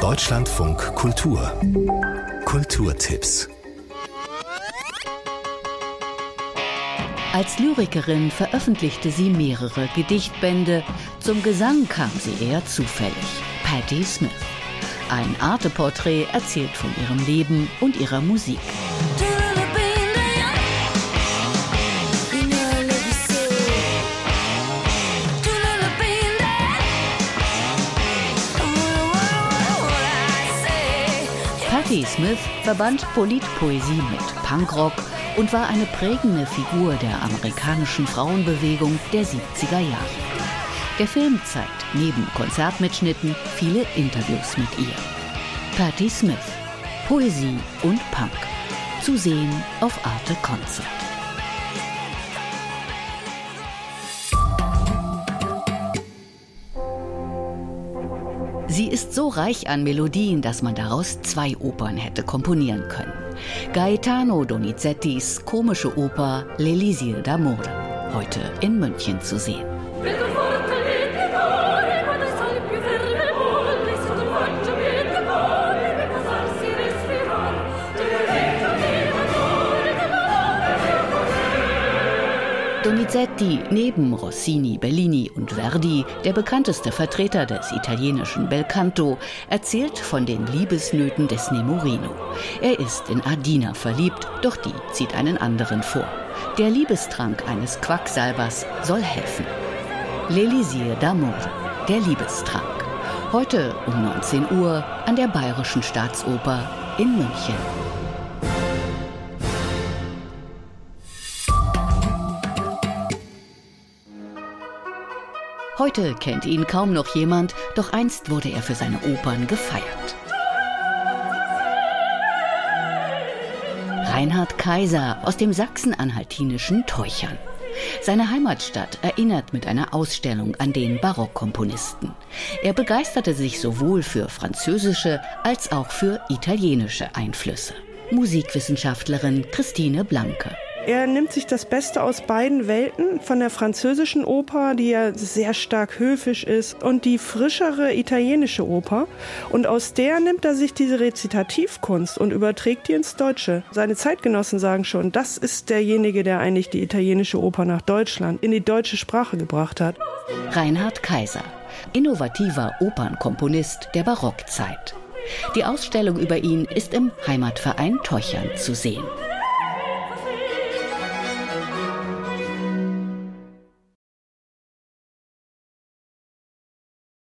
Deutschlandfunk Kultur Kulturtipps Als Lyrikerin veröffentlichte sie mehrere Gedichtbände. Zum Gesang kam sie eher zufällig. Patti Smith. Ein Arte-Porträt erzählt von ihrem Leben und ihrer Musik. Patti Smith verband Politpoesie mit Punkrock und war eine prägende Figur der amerikanischen Frauenbewegung der 70er Jahre. Der Film zeigt neben Konzertmitschnitten viele Interviews mit ihr. Patti Smith, Poesie und Punk. Zu sehen auf Arte Concert. Sie ist so reich an Melodien, dass man daraus zwei Opern hätte komponieren können. Gaetano Donizettis komische Oper L'Elisir d'Amore, heute in München zu sehen. Donizetti, neben Rossini, Bellini und Verdi, der bekannteste Vertreter des italienischen Belcanto, erzählt von den Liebesnöten des Nemorino. Er ist in Adina verliebt, doch die zieht einen anderen vor. Der Liebestrank eines Quacksalbers soll helfen. L'Elisir d'Amour, der Liebestrank. Heute um 19 Uhr an der Bayerischen Staatsoper in München. Heute kennt ihn kaum noch jemand, doch einst wurde er für seine Opern gefeiert. Reinhard Kaiser aus dem sachsen-anhaltinischen Teuchern. Seine Heimatstadt erinnert mit einer Ausstellung an den Barockkomponisten. Er begeisterte sich sowohl für französische als auch für italienische Einflüsse. Musikwissenschaftlerin Christine Blanke. Er nimmt sich das Beste aus beiden Welten, von der französischen Oper, die ja sehr stark höfisch ist, und die frischere italienische Oper. Und aus der nimmt er sich diese Rezitativkunst und überträgt die ins Deutsche. Seine Zeitgenossen sagen schon, das ist derjenige, der eigentlich die italienische Oper nach Deutschland, in die deutsche Sprache gebracht hat. Reinhard Kaiser, innovativer Opernkomponist der Barockzeit. Die Ausstellung über ihn ist im Heimatverein Teuchern zu sehen.